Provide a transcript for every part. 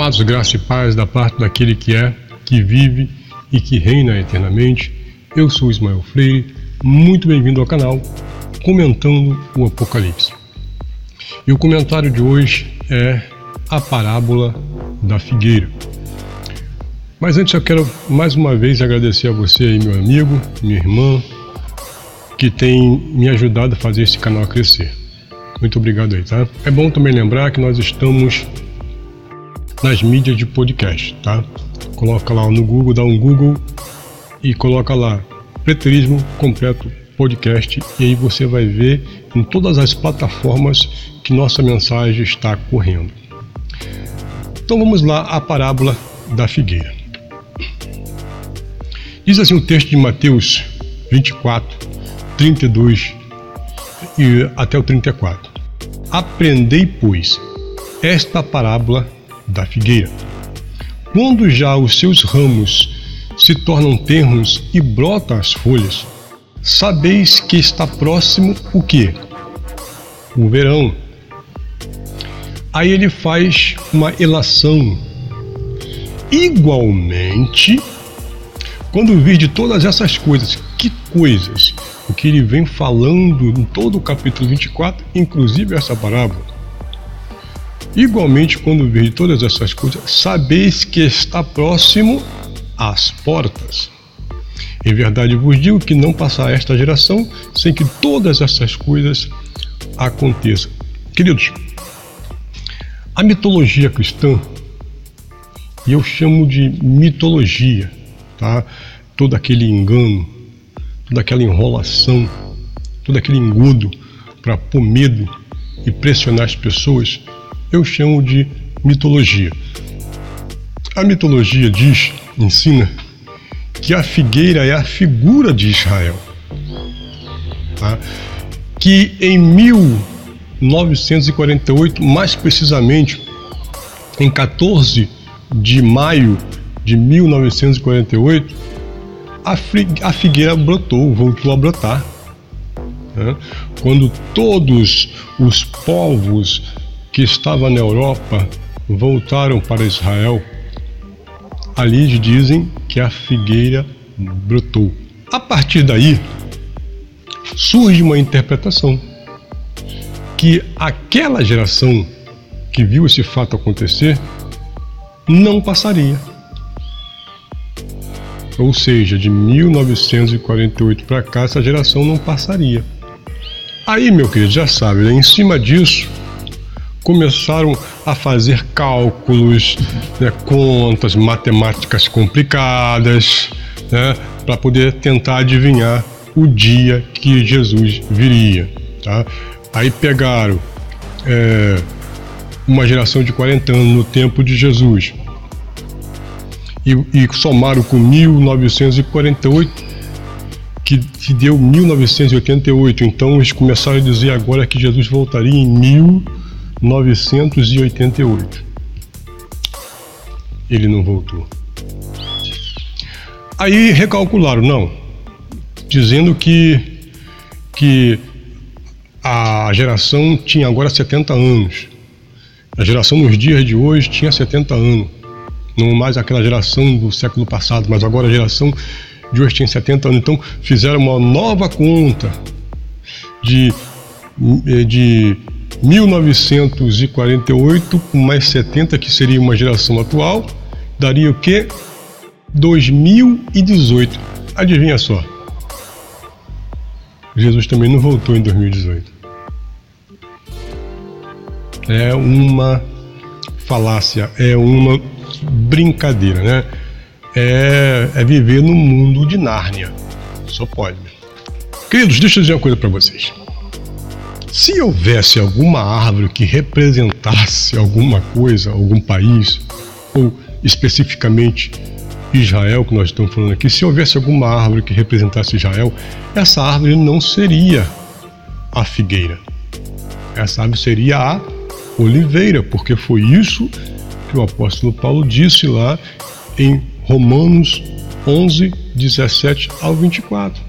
Amados, graça e paz da parte daquele que é, que vive e que reina eternamente. Eu sou Ismael Freire, muito bem-vindo ao canal Comentando o Apocalipse. E o comentário de hoje é a parábola da figueira. Mas antes eu quero mais uma vez agradecer a você aí, meu amigo, minha irmã, que tem me ajudado a fazer esse canal crescer. Muito obrigado aí, tá? É bom também lembrar que nós estamos nas mídias de podcast, tá? Coloca lá no Google, dá um Google e coloca lá Preterismo Completo Podcast e aí você vai ver em todas as plataformas que nossa mensagem está correndo. Então vamos lá à parábola da figueira. Diz assim o texto de Mateus 24, 32 e até o 34. Aprendei, pois, esta parábola da figueira. Quando já os seus ramos se tornam tenros e brotam as folhas, sabeis que está próximo o que? O verão. Aí ele faz uma elação. Igualmente, quando vir de todas essas coisas, que coisas? O que ele vem falando em todo o capítulo 24, inclusive essa parábola. Igualmente, quando vir todas essas coisas, sabeis que está próximo às portas. Em verdade vos digo que não passará esta geração sem que todas essas coisas aconteçam. Queridos, a mitologia cristã, e eu chamo de mitologia, tá? Todo aquele engano, toda aquela enrolação, todo aquele engodo para pôr medo e pressionar as pessoas, eu chamo de mitologia. A mitologia diz, ensina, que a figueira é a figura de Israel. Tá? Que em 1948, mais precisamente em 14 de maio de 1948, a figueira brotou, voltou a brotar. Né? Quando todos os povos que estava na Europa voltaram para Israel. Ali dizem que a figueira brotou. A partir daí, surge uma interpretação que aquela geração que viu esse fato acontecer não passaria. Ou seja, de 1948 para cá, essa geração não passaria. Aí, meu querido, já sabe, né? em cima disso, começaram a fazer cálculos, né, contas, matemáticas complicadas, né, para poder tentar adivinhar o dia que Jesus viria. Tá? Aí pegaram é, uma geração de 40 anos no tempo de Jesus e, e somaram com 1948 que, que deu 1988. Então eles começaram a dizer agora que Jesus voltaria em 1988. 988. Ele não voltou. Aí recalcularam, não, dizendo que, que a geração tinha agora 70 anos. A geração nos dias de hoje tinha 70 anos. Não mais aquela geração do século passado, mas agora a geração de hoje tinha 70 anos. Então fizeram uma nova conta de, de 1948 com mais 70, que seria uma geração atual, daria o quê? 2018. Adivinha só. Jesus também não voltou em 2018. É uma falácia, é uma brincadeira, né? É, é viver no mundo de Nárnia. Só pode. Queridos, deixa eu dizer uma coisa para vocês. Se houvesse alguma árvore que representasse alguma coisa, algum país, ou especificamente Israel, que nós estamos falando aqui, se houvesse alguma árvore que representasse Israel, essa árvore não seria a figueira. Essa árvore seria a oliveira, porque foi isso que o apóstolo Paulo disse lá em Romanos 11, 17 ao 24.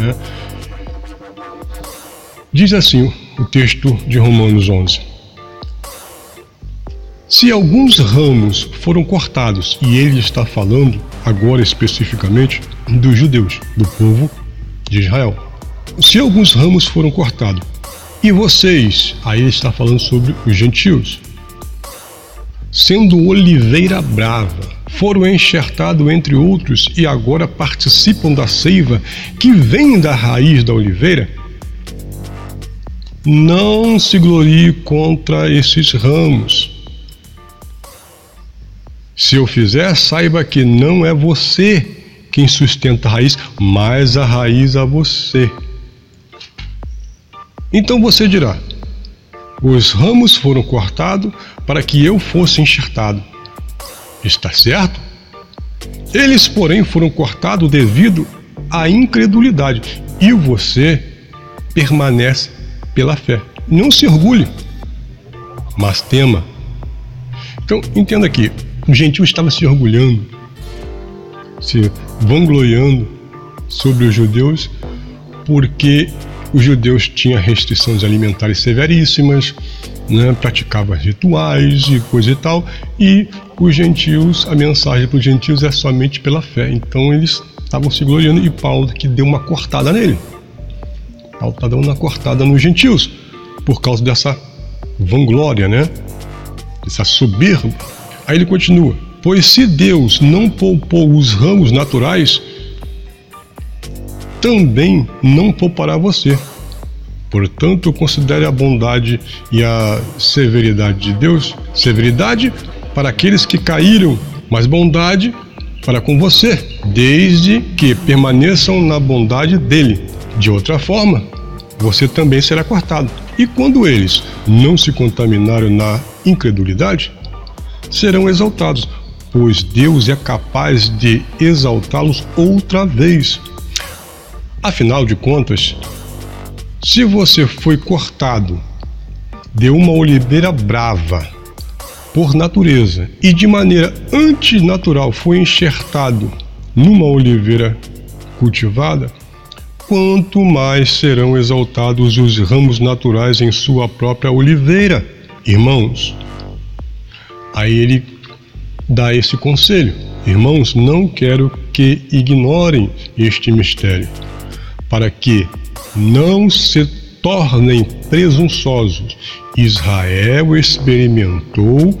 É. Diz assim o texto de Romanos 11: Se alguns ramos foram cortados, e ele está falando agora especificamente dos judeus, do povo de Israel. Se alguns ramos foram cortados, e vocês, aí ele está falando sobre os gentios, sendo oliveira brava, foram enxertados entre outros e agora participam da seiva que vem da raiz da oliveira, não se glorie contra esses ramos. Se eu fizer, saiba que não é você quem sustenta a raiz, mas a raiz a você. Então você dirá: os ramos foram cortados para que eu fosse enxertado. Está certo? Eles, porém, foram cortados devido à incredulidade, e você permanece pela fé. Não se orgulhe, mas tema. Então, entenda aqui: o gentil estava se orgulhando, se vangloriando sobre os judeus, porque os judeus tinham restrições alimentares severíssimas, né, praticavam rituais e coisa e tal, e os gentios, a mensagem para os gentios é somente pela fé. Então eles estavam se gloriando e Paulo que deu uma cortada nele. Está dando uma cortada nos gentios por causa dessa vanglória, né? Essa soberba. Aí ele continua: Pois se Deus não poupou os ramos naturais, também não poupará você. Portanto, considere a bondade e a severidade de Deus, severidade para aqueles que caíram, mas bondade para com você, desde que permaneçam na bondade dele. De outra forma, você também será cortado. E quando eles não se contaminaram na incredulidade, serão exaltados, pois Deus é capaz de exaltá-los outra vez Afinal de contas, se você foi cortado de uma oliveira brava por natureza e de maneira antinatural foi enxertado numa oliveira cultivada, quanto mais serão exaltados os ramos naturais em sua própria oliveira, irmãos. Aí ele dá esse conselho: irmãos, não quero que ignorem este mistério para que não se tornem presunçosos. Israel experimentou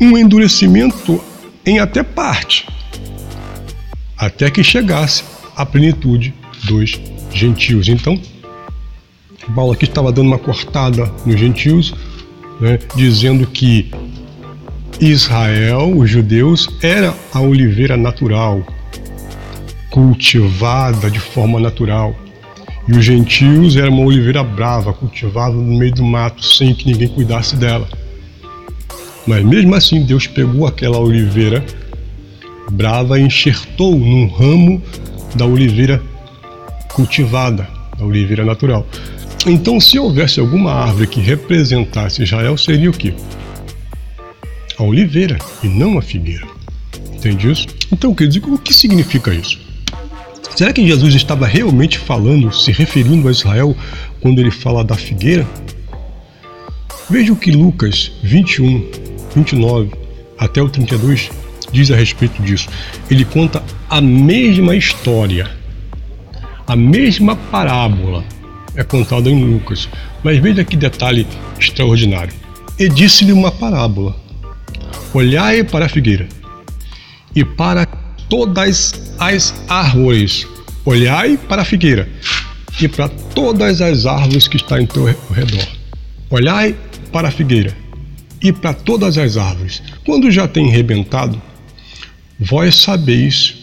um endurecimento em até parte, até que chegasse à plenitude dos gentios. Então, Paulo aqui estava dando uma cortada nos gentios, né, dizendo que Israel, os judeus, era a oliveira natural, cultivada de forma natural. E os gentios eram uma oliveira brava, cultivada no meio do mato, sem que ninguém cuidasse dela. Mas mesmo assim, Deus pegou aquela oliveira brava e enxertou num ramo da oliveira cultivada, da oliveira natural. Então, se houvesse alguma árvore que representasse Israel, seria o quê? A oliveira e não a figueira. Entende isso? Então, quer dizer, o que significa isso? Será que Jesus estava realmente falando, se referindo a Israel, quando ele fala da figueira? Veja o que Lucas 21, 29 até o 32 diz a respeito disso. Ele conta a mesma história, a mesma parábola é contada em Lucas. Mas veja que detalhe extraordinário. E disse-lhe uma parábola: Olhai para a figueira e para todas as árvores. Olhai para a figueira e para todas as árvores que estão em teu redor. Olhai para a figueira e para todas as árvores. Quando já tem rebentado, vós sabeis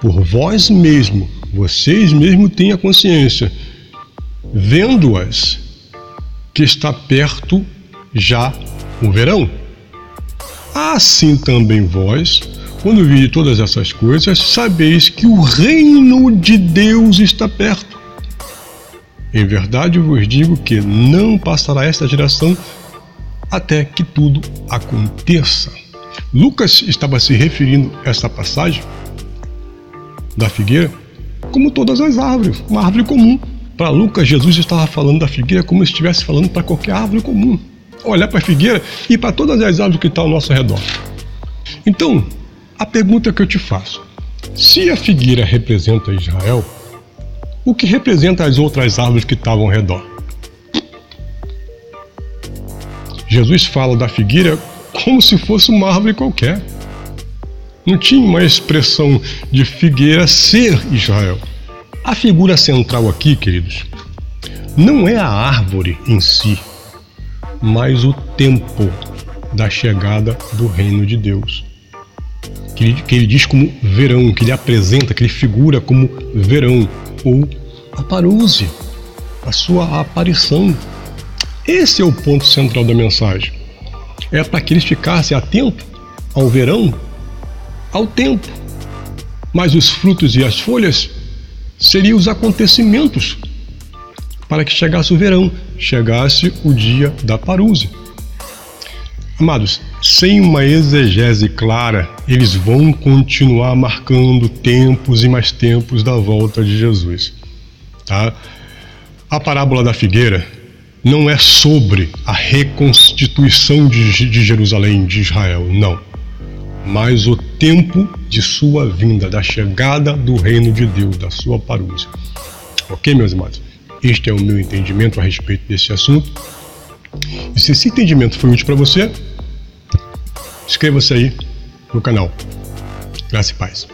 por vós mesmo, vocês mesmo têm a consciência, vendo-as, que está perto já o verão. Assim também vós, quando vi todas essas coisas, sabeis que o reino de Deus está perto. Em verdade vos digo que não passará esta geração até que tudo aconteça. Lucas estava se referindo a essa passagem da figueira como todas as árvores, uma árvore comum. Para Lucas, Jesus estava falando da figueira como se estivesse falando para qualquer árvore comum. olhar para a figueira e para todas as árvores que estão ao nosso redor. Então, a pergunta que eu te faço: se a figueira representa Israel, o que representa as outras árvores que estavam ao redor? Jesus fala da figueira como se fosse uma árvore qualquer. Não tinha uma expressão de figueira ser Israel. A figura central aqui, queridos, não é a árvore em si, mas o tempo da chegada do reino de Deus. Que ele, que ele diz como verão, que ele apresenta, que ele figura como verão, ou a a sua aparição. Esse é o ponto central da mensagem. É para que eles ficassem atentos ao verão, ao tempo. Mas os frutos e as folhas seriam os acontecimentos para que chegasse o verão, chegasse o dia da parúzia. Amados, sem uma exegese clara, eles vão continuar marcando tempos e mais tempos da volta de Jesus. Tá? A parábola da figueira não é sobre a reconstituição de, de Jerusalém, de Israel, não. Mas o tempo de sua vinda, da chegada do reino de Deus, da sua parúzia. Ok, meus amados? Este é o meu entendimento a respeito desse assunto. E se esse entendimento foi útil para você, inscreva-se aí no canal. Graça e paz.